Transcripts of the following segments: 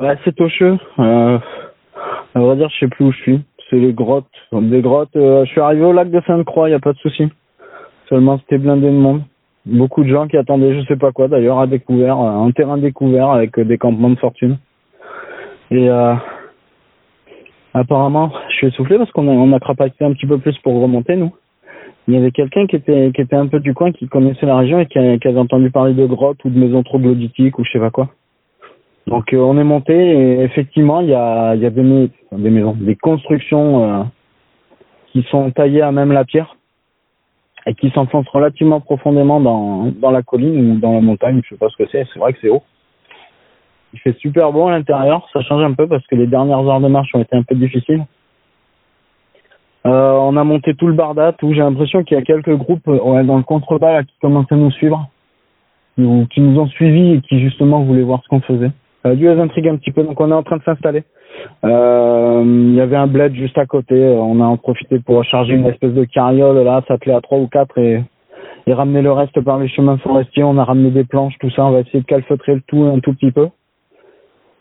Ouais, c'est Tocheux. Euh, à vrai dire, je sais plus où je suis. C'est les grottes. Des grottes. euh, je suis arrivé au lac de Sainte-Croix, y a pas de souci. Seulement, c'était blindé de monde. Beaucoup de gens qui attendaient, je sais pas quoi, d'ailleurs, à découvert, euh, un terrain découvert avec euh, des campements de fortune. Et euh, apparemment, je suis essoufflé parce qu'on a, on a un petit peu plus pour remonter, nous. Il y avait quelqu'un qui était, qui était un peu du coin, qui connaissait la région et qui, qui avait entendu parler de grottes ou de maisons troglodytiques ou je sais pas quoi. Donc euh, on est monté et effectivement il y a, y a des, mais- des maisons, des constructions euh, qui sont taillées à même la pierre et qui s'enfoncent relativement profondément dans, la colline ou dans la montagne, je sais pas ce que c'est, c'est vrai que c'est haut. Il fait super beau à l'intérieur, ça change un peu parce que les dernières heures de marche ont été un peu difficiles. Euh, on a monté tout le bardat, tout. J'ai l'impression qu'il y a quelques groupes dans le contrebas qui commencent à nous suivre, ou qui nous ont suivis et qui justement voulaient voir ce qu'on faisait. A dû les intriguer un petit peu, donc on est en train de s'installer. Euh, Il y avait un bled juste à côté, euh, on a en profité pour recharger une espèce de carriole là, s'atteler à trois ou quatre et, et ramener le reste par les chemins forestiers. On a ramené des planches, tout ça. On va essayer de calfeutrer le tout un tout petit peu.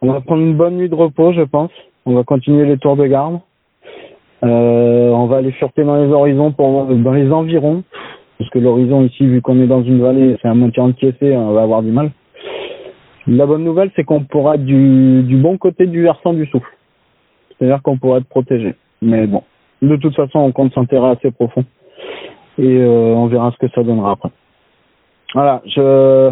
On va prendre une bonne nuit de repos, je pense. On va continuer les tours de garde. Euh, on va aller fureter dans les horizons pour dans les environs, parce que l'horizon ici, vu qu'on est dans une vallée, c'est un montier entier, on va avoir du mal. La bonne nouvelle, c'est qu'on pourra du, du bon côté du versant du souffle. C'est-à-dire qu'on pourra être protégé. Mais bon, de toute façon, on compte s'enterrer assez profond. Et euh, on verra ce que ça donnera après. Voilà, je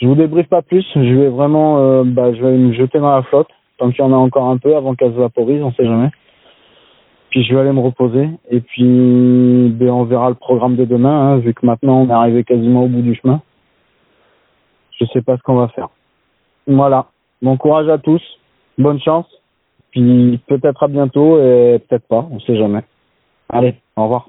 je vous débriefe pas plus. Je vais vraiment, euh, bah, je vais me jeter dans la flotte tant qu'il y en a encore un peu avant qu'elle se vaporise, on sait jamais. Puis je vais aller me reposer et puis ben, on verra le programme de demain, hein, vu que maintenant on est arrivé quasiment au bout du chemin. Je sais pas ce qu'on va faire. Voilà. Bon courage à tous, bonne chance, puis peut-être à bientôt et peut-être pas, on sait jamais. Allez, au revoir.